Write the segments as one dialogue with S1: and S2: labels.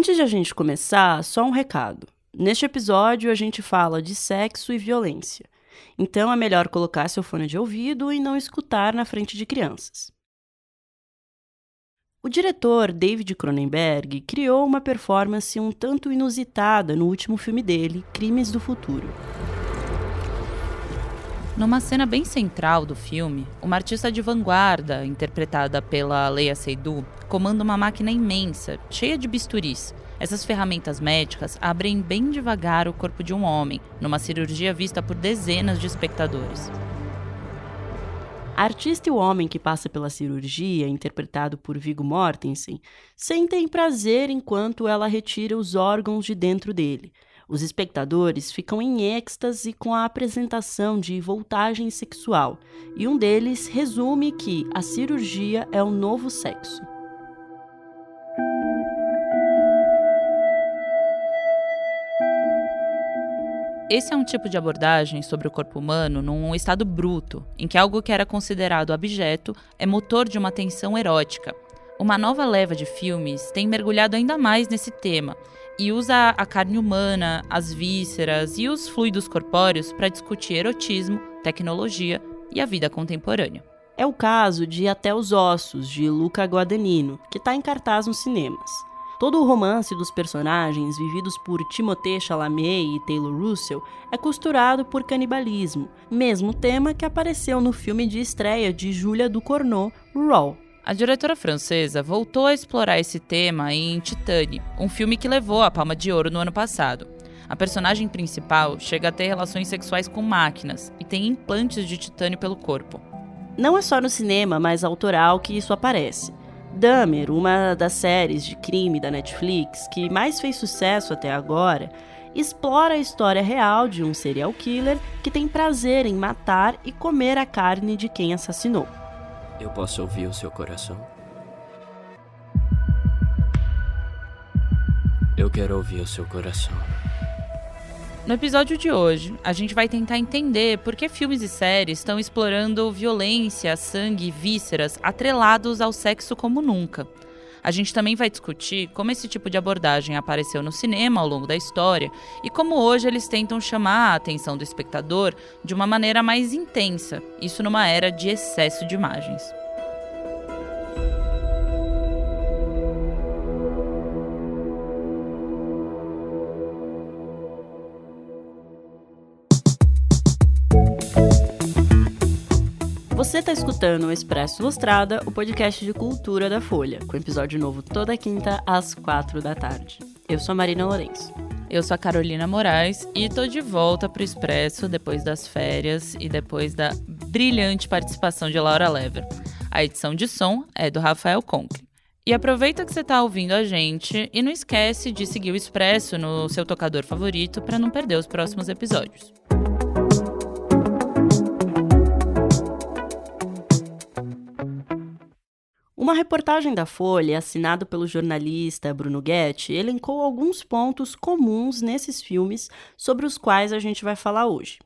S1: Antes de a gente começar, só um recado. Neste episódio, a gente fala de sexo e violência. Então é melhor colocar seu fone de ouvido e não escutar na frente de crianças. O diretor David Cronenberg criou uma performance um tanto inusitada no último filme dele, Crimes do Futuro.
S2: Numa cena bem central do filme, uma artista de vanguarda, interpretada pela Leia Seydoux, comanda uma máquina imensa, cheia de bisturis. Essas ferramentas médicas abrem bem devagar o corpo de um homem, numa cirurgia vista por dezenas de espectadores.
S1: A artista e o homem que passa pela cirurgia, interpretado por Viggo Mortensen, sentem prazer enquanto ela retira os órgãos de dentro dele. Os espectadores ficam em êxtase com a apresentação de voltagem sexual, e um deles resume que a cirurgia é o novo sexo.
S2: Esse é um tipo de abordagem sobre o corpo humano num estado bruto, em que algo que era considerado abjeto é motor de uma tensão erótica. Uma nova leva de filmes tem mergulhado ainda mais nesse tema e usa a carne humana, as vísceras e os fluidos corpóreos para discutir erotismo, tecnologia e a vida contemporânea.
S1: É o caso de Até os Ossos, de Luca Guadagnino, que está em cartaz nos cinemas. Todo o romance dos personagens, vividos por Timothée Chalamet e Taylor Russell, é costurado por canibalismo, mesmo tema que apareceu no filme de estreia de Julia Ducournau, Raw.
S2: A diretora francesa voltou a explorar esse tema em Titane, um filme que levou a Palma de Ouro no ano passado. A personagem principal chega a ter relações sexuais com máquinas e tem implantes de titânio pelo corpo.
S1: Não é só no cinema mais autoral que isso aparece. Dahmer, uma das séries de crime da Netflix que mais fez sucesso até agora, explora a história real de um serial killer que tem prazer em matar e comer a carne de quem assassinou.
S3: Eu posso ouvir o seu coração? Eu quero ouvir o seu coração.
S2: No episódio de hoje, a gente vai tentar entender por que filmes e séries estão explorando violência, sangue e vísceras atrelados ao sexo como nunca. A gente também vai discutir como esse tipo de abordagem apareceu no cinema ao longo da história e como hoje eles tentam chamar a atenção do espectador de uma maneira mais intensa, isso numa era de excesso de imagens.
S1: Você está escutando o Expresso Ilustrada, o podcast de cultura da Folha, com episódio novo toda quinta às quatro da tarde. Eu sou a Marina Lourenço.
S2: Eu sou a Carolina Moraes e tô de volta pro Expresso depois das férias e depois da brilhante participação de Laura Lever. A edição de som é do Rafael Conkle. E aproveita que você está ouvindo a gente e não esquece de seguir o Expresso no seu tocador favorito para não perder os próximos episódios.
S1: Uma reportagem da Folha, assinada pelo jornalista Bruno Guetti, elencou alguns pontos comuns nesses filmes sobre os quais a gente vai falar hoje.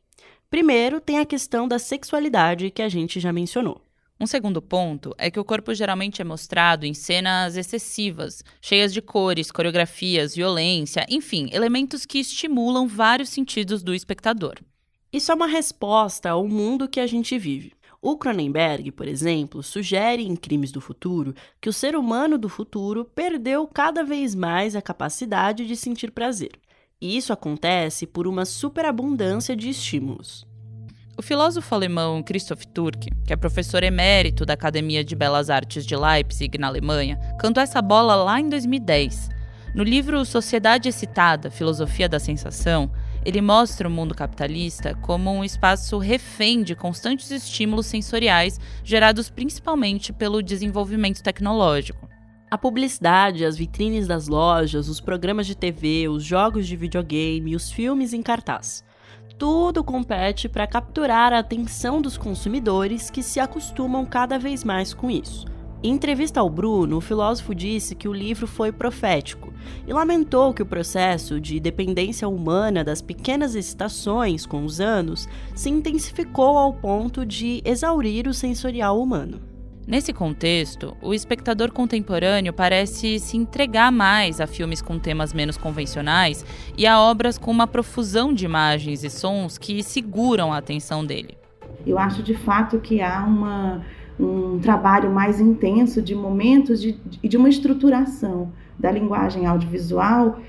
S1: Primeiro, tem a questão da sexualidade que a gente já mencionou.
S2: Um segundo ponto é que o corpo geralmente é mostrado em cenas excessivas, cheias de cores, coreografias, violência, enfim, elementos que estimulam vários sentidos do espectador.
S1: Isso é uma resposta ao mundo que a gente vive. O Cronenberg, por exemplo, sugere em Crimes do Futuro que o ser humano do futuro perdeu cada vez mais a capacidade de sentir prazer. E isso acontece por uma superabundância de estímulos.
S2: O filósofo alemão Christoph Turck, que é professor emérito da Academia de Belas Artes de Leipzig, na Alemanha, cantou essa bola lá em 2010. No livro Sociedade Excitada Filosofia da Sensação, ele mostra o mundo capitalista como um espaço refém de constantes estímulos sensoriais gerados principalmente pelo desenvolvimento tecnológico.
S1: A publicidade, as vitrines das lojas, os programas de TV, os jogos de videogame, os filmes em cartaz. Tudo compete para capturar a atenção dos consumidores que se acostumam cada vez mais com isso. Em entrevista ao Bruno, o filósofo disse que o livro foi profético e lamentou que o processo de dependência humana das pequenas excitações com os anos se intensificou ao ponto de exaurir o sensorial humano.
S2: Nesse contexto, o espectador contemporâneo parece se entregar mais a filmes com temas menos convencionais e a obras com uma profusão de imagens e sons que seguram a atenção dele.
S4: Eu acho de fato que há uma, um trabalho mais intenso de momentos e de, de uma estruturação da linguagem audiovisual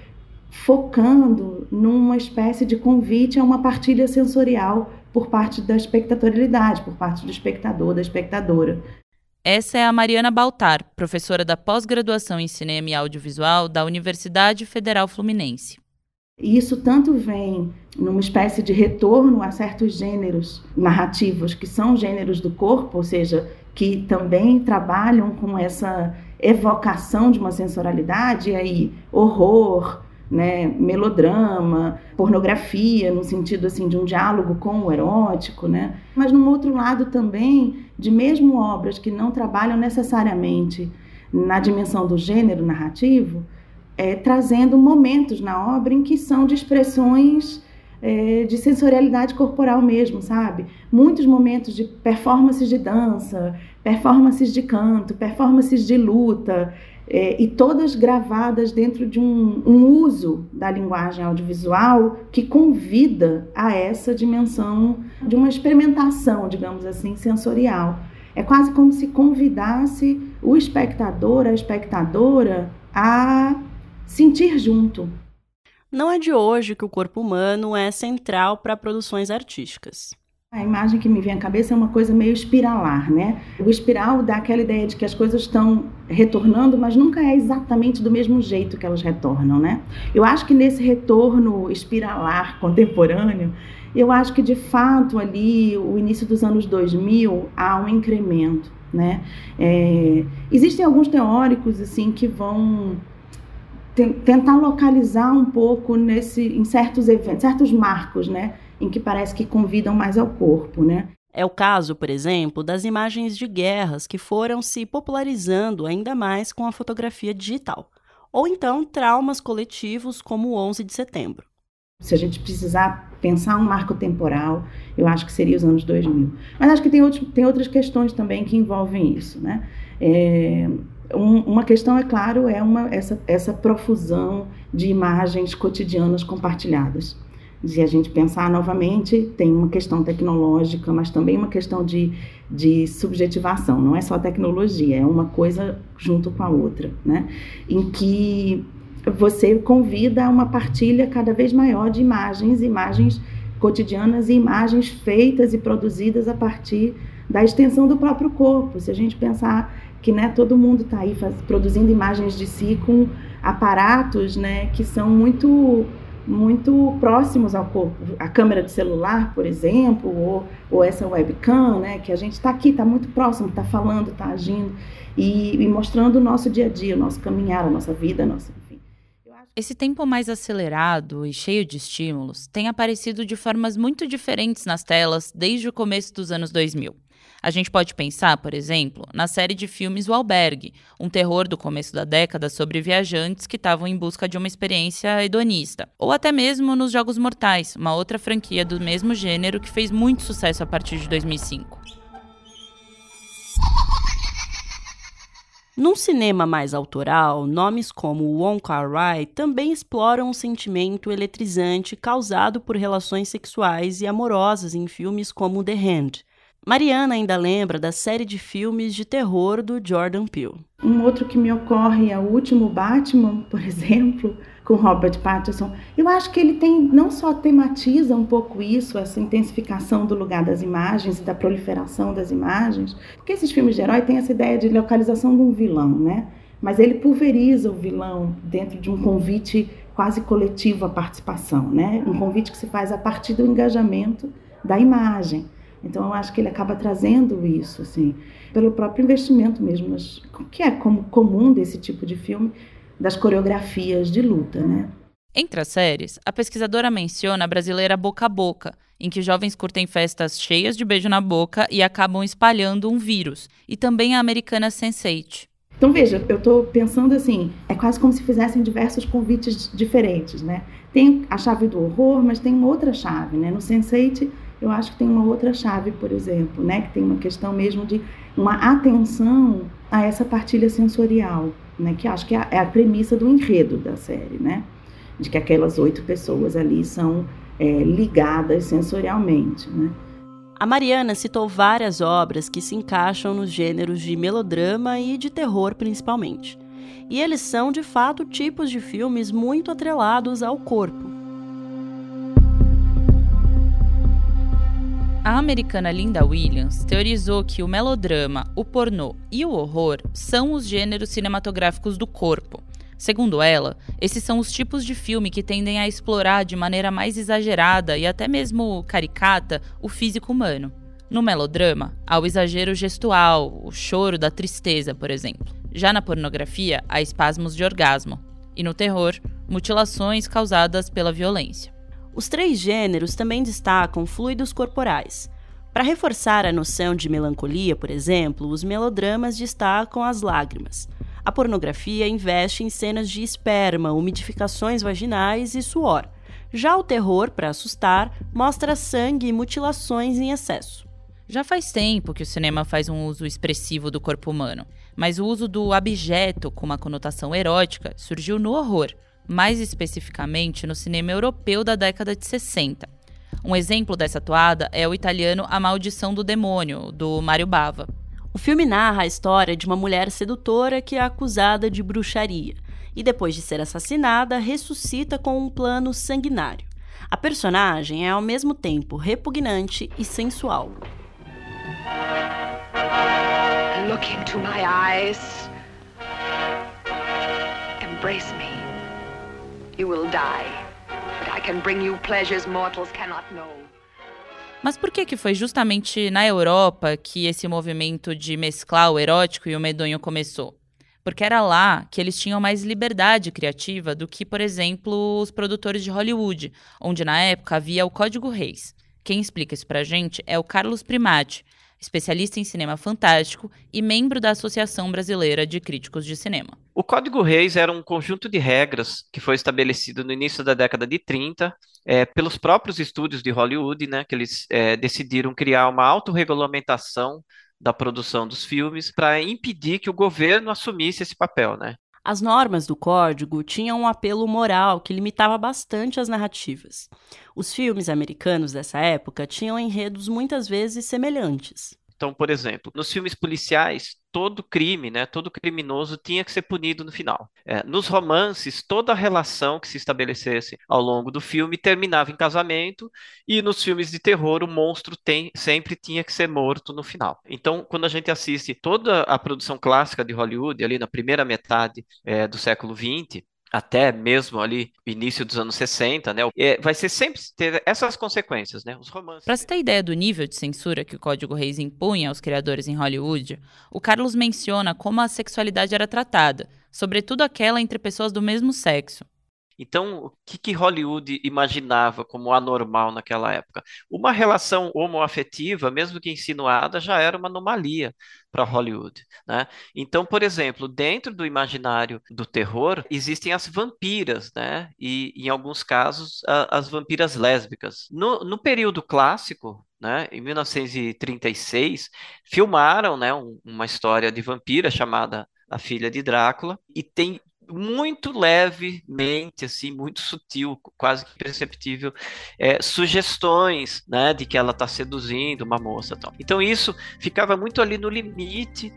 S4: focando numa espécie de convite a uma partilha sensorial por parte da espectatorialidade, por parte do espectador, da espectadora.
S2: Essa é a Mariana Baltar, professora da pós-graduação em Cinema e Audiovisual da Universidade Federal Fluminense.
S4: Isso tanto vem numa espécie de retorno a certos gêneros narrativos que são gêneros do corpo, ou seja, que também trabalham com essa evocação de uma sensorialidade, e aí horror, né, melodrama, pornografia, no sentido assim de um diálogo com o erótico, né? Mas no outro lado também de mesmo obras que não trabalham necessariamente na dimensão do gênero narrativo, é, trazendo momentos na obra em que são de expressões é, de sensorialidade corporal mesmo, sabe? Muitos momentos de performances de dança, performances de canto, performances de luta, é, e todas gravadas dentro de um, um, uso da linguagem audiovisual que convida a essa dimensão de uma experimentação, digamos assim, sensorial. É quase como se convidasse o espectador, a espectadora, a sentir junto.
S1: Não é de hoje que o corpo humano é central para produções artísticas.
S4: A imagem que me vem à cabeça é uma coisa meio espiralar, né? O espiral dá aquela ideia de que as coisas estão retornando, mas nunca é exatamente do mesmo jeito que elas retornam, né? Eu acho que nesse retorno espiralar contemporâneo, eu acho que de fato ali, o início dos anos 2000, há um incremento, né? É, existem alguns teóricos assim que vão tentar localizar um pouco nesse, em certos eventos, certos marcos, né? em que parece que convidam mais ao corpo, né?
S1: É o caso, por exemplo, das imagens de guerras que foram se popularizando ainda mais com a fotografia digital, ou então traumas coletivos como o 11 de setembro.
S4: Se a gente precisar pensar um marco temporal, eu acho que seria os anos 2000. Mas acho que tem, outros, tem outras questões também que envolvem isso, né? É, um, uma questão, é claro, é uma, essa, essa profusão de imagens cotidianas compartilhadas de a gente pensar novamente, tem uma questão tecnológica, mas também uma questão de, de subjetivação, não é só tecnologia, é uma coisa junto com a outra, né? Em que você convida a uma partilha cada vez maior de imagens, imagens cotidianas e imagens feitas e produzidas a partir da extensão do próprio corpo. Se a gente pensar que né, todo mundo está aí faz, produzindo imagens de si com aparatos né, que são muito muito próximos ao corpo. A câmera de celular, por exemplo, ou, ou essa webcam, né, que a gente está aqui, está muito próximo, está falando, está agindo e, e, mostrando o nosso dia a dia, o nosso caminhar, a nossa vida, a nossa, enfim.
S2: Esse tempo mais acelerado e cheio de estímulos tem aparecido de formas muito diferentes nas telas desde o começo dos anos 2000. A gente pode pensar, por exemplo, na série de filmes O Albergue, um terror do começo da década sobre viajantes que estavam em busca de uma experiência hedonista. Ou até mesmo nos Jogos Mortais, uma outra franquia do mesmo gênero que fez muito sucesso a partir de 2005.
S1: Num cinema mais autoral, nomes como Wong Kar-wai também exploram um sentimento eletrizante causado por relações sexuais e amorosas em filmes como The Hand, Mariana ainda lembra da série de filmes de terror do Jordan Peele.
S4: Um outro que me ocorre é o último Batman, por exemplo, com Robert Pattinson. Eu acho que ele tem não só tematiza um pouco isso, essa intensificação do lugar das imagens e da proliferação das imagens, porque esses filmes de herói têm essa ideia de localização de um vilão, né? Mas ele pulveriza o vilão dentro de um convite quase coletivo à participação, né? Um convite que se faz a partir do engajamento da imagem. Então eu acho que ele acaba trazendo isso, assim, pelo próprio investimento mesmo, mas, que é como comum desse tipo de filme, das coreografias de luta, né?
S2: Entre as séries, a pesquisadora menciona a brasileira Boca a Boca, em que jovens curtem festas cheias de beijo na boca e acabam espalhando um vírus, e também a americana Sense8.
S4: Então veja, eu estou pensando assim, é quase como se fizessem diversos convites diferentes, né? Tem a chave do horror, mas tem outra chave, né? No Sense8 eu acho que tem uma outra chave, por exemplo, né, que tem uma questão mesmo de uma atenção a essa partilha sensorial, né, que acho que é a, é a premissa do enredo da série, né, de que aquelas oito pessoas ali são é, ligadas sensorialmente, né.
S1: A Mariana citou várias obras que se encaixam nos gêneros de melodrama e de terror, principalmente. E eles são, de fato, tipos de filmes muito atrelados ao corpo.
S2: A americana Linda Williams teorizou que o melodrama, o pornô e o horror são os gêneros cinematográficos do corpo. Segundo ela, esses são os tipos de filme que tendem a explorar de maneira mais exagerada e até mesmo caricata o físico humano. No melodrama, há o exagero gestual, o choro da tristeza, por exemplo. Já na pornografia, há espasmos de orgasmo. E no terror, mutilações causadas pela violência.
S1: Os três gêneros também destacam fluidos corporais. Para reforçar a noção de melancolia, por exemplo, os melodramas destacam as lágrimas. A pornografia investe em cenas de esperma, umidificações vaginais e suor. Já o terror, para assustar, mostra sangue e mutilações em excesso.
S2: Já faz tempo que o cinema faz um uso expressivo do corpo humano, mas o uso do abjeto com uma conotação erótica surgiu no horror, mais especificamente no cinema europeu da década de 60. Um exemplo dessa toada é o italiano A Maldição do Demônio, do Mário Bava.
S1: O filme narra a história de uma mulher sedutora que é acusada de bruxaria e, depois de ser assassinada, ressuscita com um plano sanguinário. A personagem é ao mesmo tempo repugnante e sensual. Look into my eyes.
S2: Embrace me. You will die, but I can bring you pleasures mortals cannot know. Mas por que que foi justamente na Europa que esse movimento de mesclar o erótico e o medonho começou? Porque era lá que eles tinham mais liberdade criativa do que, por exemplo, os produtores de Hollywood, onde na época havia o Código Reis. Quem explica isso pra gente é o Carlos Primati, especialista em cinema fantástico e membro da Associação Brasileira de Críticos de Cinema.
S5: O Código Reis era um conjunto de regras que foi estabelecido no início da década de 30 é, pelos próprios estúdios de Hollywood, né, que eles é, decidiram criar uma autorregulamentação da produção dos filmes para impedir que o governo assumisse esse papel, né?
S1: As normas do código tinham um apelo moral que limitava bastante as narrativas. Os filmes americanos dessa época tinham enredos muitas vezes semelhantes.
S5: Então, por exemplo, nos filmes policiais, todo crime, né, todo criminoso tinha que ser punido no final. É, nos romances, toda relação que se estabelecesse ao longo do filme terminava em casamento, e nos filmes de terror, o monstro tem, sempre tinha que ser morto no final. Então, quando a gente assiste toda a produção clássica de Hollywood, ali na primeira metade é, do século XX, até mesmo ali início dos anos 60, né? É, vai ser sempre ter essas consequências, né? Os romances.
S2: Para você ter ideia do nível de censura que o Código Reis impunha aos criadores em Hollywood, o Carlos menciona como a sexualidade era tratada, sobretudo aquela entre pessoas do mesmo sexo.
S5: Então, o que, que, Hollywood imaginava como anormal naquela época? Uma relação homoafetiva, mesmo que insinuada, já era uma anomalia para Hollywood. Né? Então, por exemplo, dentro do imaginário do terror, existem as vampiras, né? e em alguns casos, a, as vampiras lésbicas. No, no período clássico, né, em 1936, filmaram né, um, uma história de vampira chamada A Filha de Drácula, e tem muito levemente, assim, muito sutil, quase que perceptível, é, sugestões, né, de que ela está seduzindo uma moça, tal. Então isso ficava muito ali no limite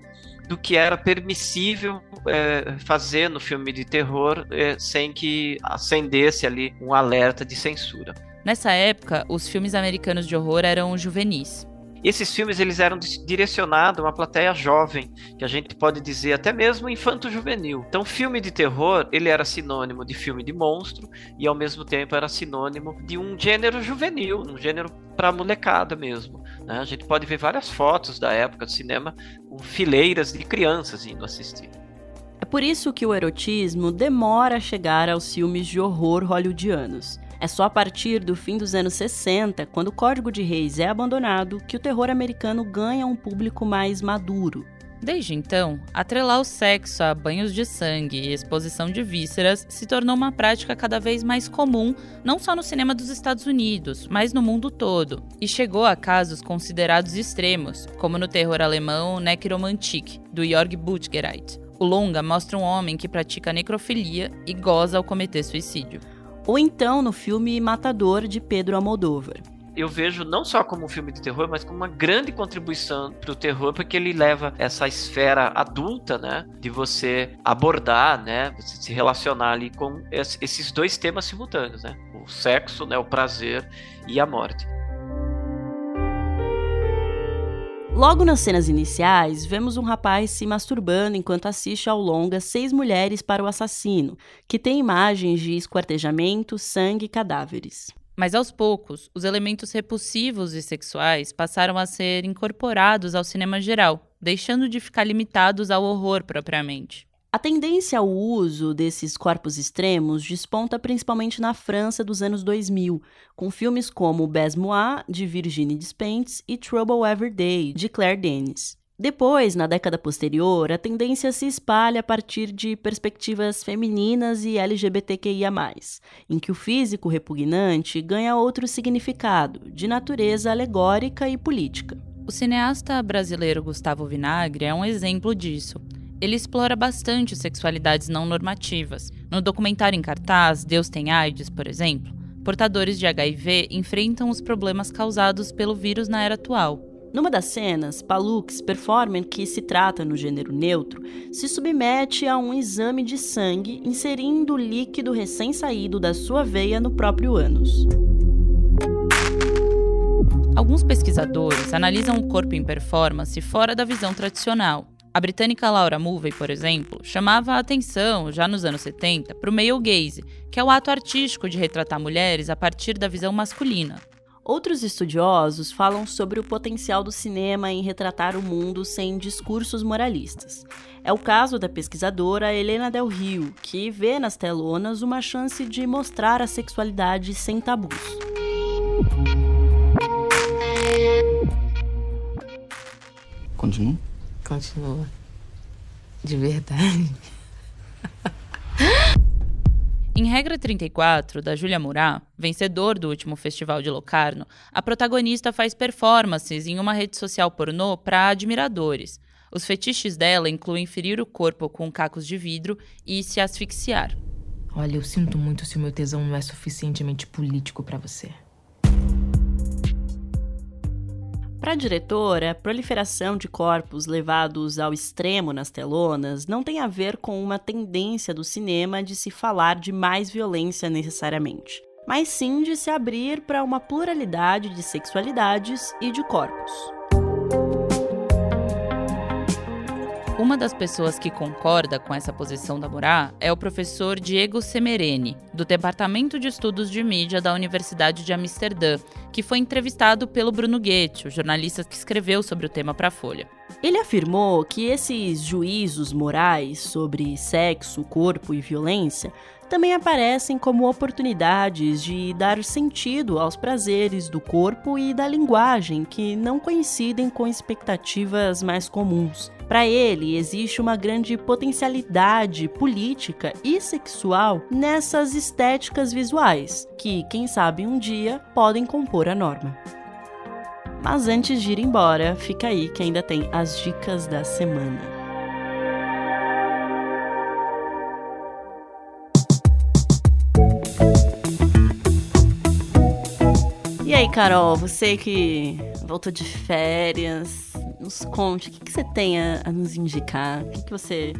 S5: do que era permissível é, fazer no filme de terror é, sem que acendesse ali um alerta de censura.
S2: Nessa época, os filmes americanos de horror eram juvenis.
S5: Esses filmes eles eram direcionados a uma plateia jovem, que a gente pode dizer até mesmo infanto-juvenil. Então, filme de terror, ele era sinônimo de filme de monstro e ao mesmo tempo era sinônimo de um gênero juvenil, um gênero para molecada mesmo. Né? A gente pode ver várias fotos da época do cinema com fileiras de crianças indo assistir.
S1: É por isso que o erotismo demora a chegar aos filmes de horror hollywoodianos. É só a partir do fim dos anos 60, quando o Código de Reis é abandonado, que o terror americano ganha um público mais maduro.
S2: Desde então, atrelar o sexo a banhos de sangue e exposição de vísceras se tornou uma prática cada vez mais comum, não só no cinema dos Estados Unidos, mas no mundo todo, e chegou a casos considerados extremos, como no terror alemão Necromantik, do Jörg Buttgereit. O longa mostra um homem que pratica necrofilia e goza ao cometer suicídio.
S1: Ou então no filme Matador, de Pedro Almodóvar
S5: eu vejo não só como um filme de terror, mas como uma grande contribuição para o terror, porque ele leva essa esfera adulta, né, de você abordar, né, você se relacionar ali com esses dois temas simultâneos, né, o sexo, né, o prazer e a morte.
S1: Logo nas cenas iniciais, vemos um rapaz se masturbando enquanto assiste ao longa Seis Mulheres para o Assassino, que tem imagens de esquartejamento, sangue e cadáveres.
S2: Mas aos poucos, os elementos repulsivos e sexuais passaram a ser incorporados ao cinema geral, deixando de ficar limitados ao horror propriamente.
S1: A tendência ao uso desses corpos extremos desponta principalmente na França dos anos 2000, com filmes como Bes Moi, de Virginie Despentes, e Trouble Every Day, de Claire Denis. Depois, na década posterior, a tendência se espalha a partir de perspectivas femininas e LGBTQIA, em que o físico repugnante ganha outro significado, de natureza alegórica e política.
S2: O cineasta brasileiro Gustavo Vinagre é um exemplo disso. Ele explora bastante sexualidades não normativas. No documentário em cartaz Deus tem AIDS, por exemplo, portadores de HIV enfrentam os problemas causados pelo vírus na era atual
S1: numa das cenas, Palux, performer que se trata no gênero neutro, se submete a um exame de sangue inserindo o líquido recém-saído da sua veia no próprio ânus.
S2: Alguns pesquisadores analisam o corpo em performance fora da visão tradicional. A britânica Laura Mulvey, por exemplo, chamava a atenção, já nos anos 70, para o male gaze, que é o ato artístico de retratar mulheres a partir da visão masculina.
S1: Outros estudiosos falam sobre o potencial do cinema em retratar o mundo sem discursos moralistas. É o caso da pesquisadora Helena Del Rio, que vê nas telonas uma chance de mostrar a sexualidade sem tabus.
S6: Continua?
S7: Continua. De verdade.
S2: Em Regra 34, da Júlia Murat, vencedor do último Festival de Locarno, a protagonista faz performances em uma rede social pornô para admiradores. Os fetiches dela incluem ferir o corpo com cacos de vidro e se asfixiar.
S7: Olha, eu sinto muito se o meu tesão não é suficientemente político para você.
S1: Para a diretora, a proliferação de corpos levados ao extremo nas telonas não tem a ver com uma tendência do cinema de se falar de mais violência necessariamente, mas sim de se abrir para uma pluralidade de sexualidades e de corpos.
S2: Uma das pessoas que concorda com essa posição da Murá é o professor Diego Semereni, do Departamento de Estudos de Mídia da Universidade de Amsterdã, que foi entrevistado pelo Bruno Goethe, o jornalista que escreveu sobre o tema para a Folha.
S1: Ele afirmou que esses juízos morais sobre sexo, corpo e violência também aparecem como oportunidades de dar sentido aos prazeres do corpo e da linguagem que não coincidem com expectativas mais comuns. Para ele, existe uma grande potencialidade política e sexual nessas estéticas visuais, que, quem sabe um dia, podem compor a norma. Mas antes de ir embora, fica aí que ainda tem as dicas da semana. E aí, Carol, você que voltou de férias, nos conte, o que, que você tem a, a, nos indicar? O que, que você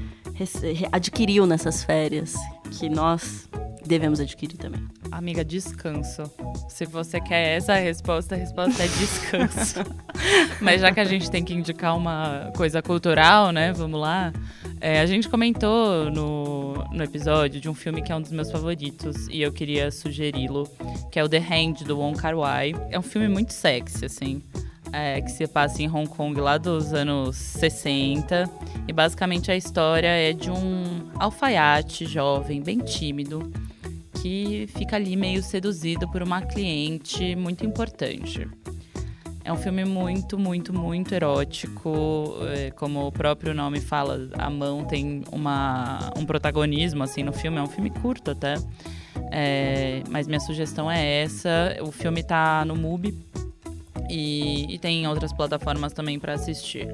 S1: adquiriu nessas férias que nós devemos adquirir também?
S2: Amiga, descanso. Se você quer essa resposta, a resposta é descanso. Mas já que a gente tem que indicar uma coisa cultural, né? Vamos lá. É, a gente comentou no, no episódio de um filme que é um dos meus favoritos e eu queria sugeri-lo, que é o The Hand, do Wong Kar Wai. É um filme muito sexy, assim. É, que se passa em Hong Kong lá dos anos 60. E basicamente a história é de um alfaiate jovem, bem tímido, que fica ali meio seduzido por uma cliente muito importante. É um filme muito, muito, muito erótico. É, como o próprio nome fala, a mão tem uma, um protagonismo assim no filme. É um filme curto até. É, mas minha sugestão é essa. O filme tá no MUBI e, e tem outras plataformas também para assistir.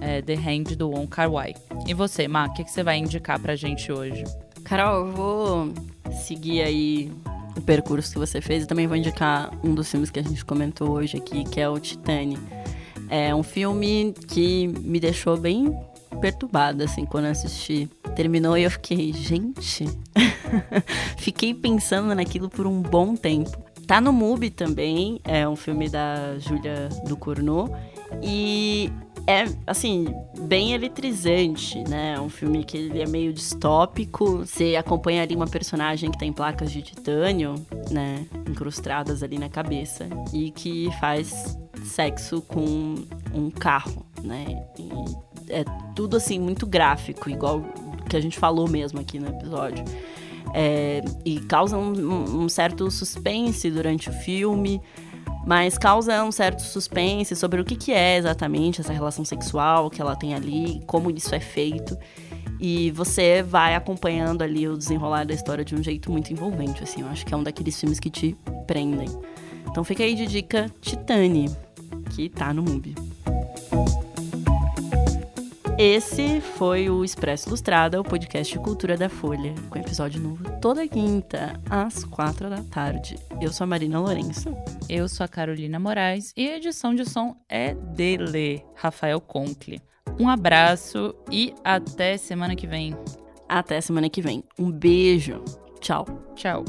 S2: É The Hand do Wong Kar Wai. E você, Ma, o que, que você vai indicar pra gente hoje?
S1: Carol, eu vou seguir aí o percurso que você fez e também vou indicar um dos filmes que a gente comentou hoje aqui, que é o Titane. É um filme que me deixou bem perturbada, assim, quando eu assisti. Terminou e eu fiquei, gente. fiquei pensando naquilo por um bom tempo. Tá no MUBI também, é um filme da Júlia Ducournau. E é, assim, bem eletrizante, né? É um filme que ele é meio distópico. Você acompanha ali uma personagem que tem placas de titânio, né? Incrustadas ali na cabeça. E que faz sexo com um carro, né? E é tudo, assim, muito gráfico, igual que a gente falou mesmo aqui no episódio. É, e causa um, um certo suspense durante o filme mas causa um certo suspense sobre o que, que é exatamente essa relação sexual que ela tem ali, como isso é feito. E você vai acompanhando ali o desenrolar da história de um jeito muito envolvente, assim. Eu acho que é um daqueles filmes que te prendem. Então fica aí de dica Titane, que tá no MUBI. Esse foi o Expresso Ilustrada, o podcast de cultura da Folha, com episódio novo toda quinta, às quatro da tarde. Eu sou a Marina Lourenço.
S2: Eu sou a Carolina Moraes e a edição de som é dele, Rafael Conkle. Um abraço e até semana que vem.
S1: Até semana que vem. Um beijo. Tchau.
S2: Tchau.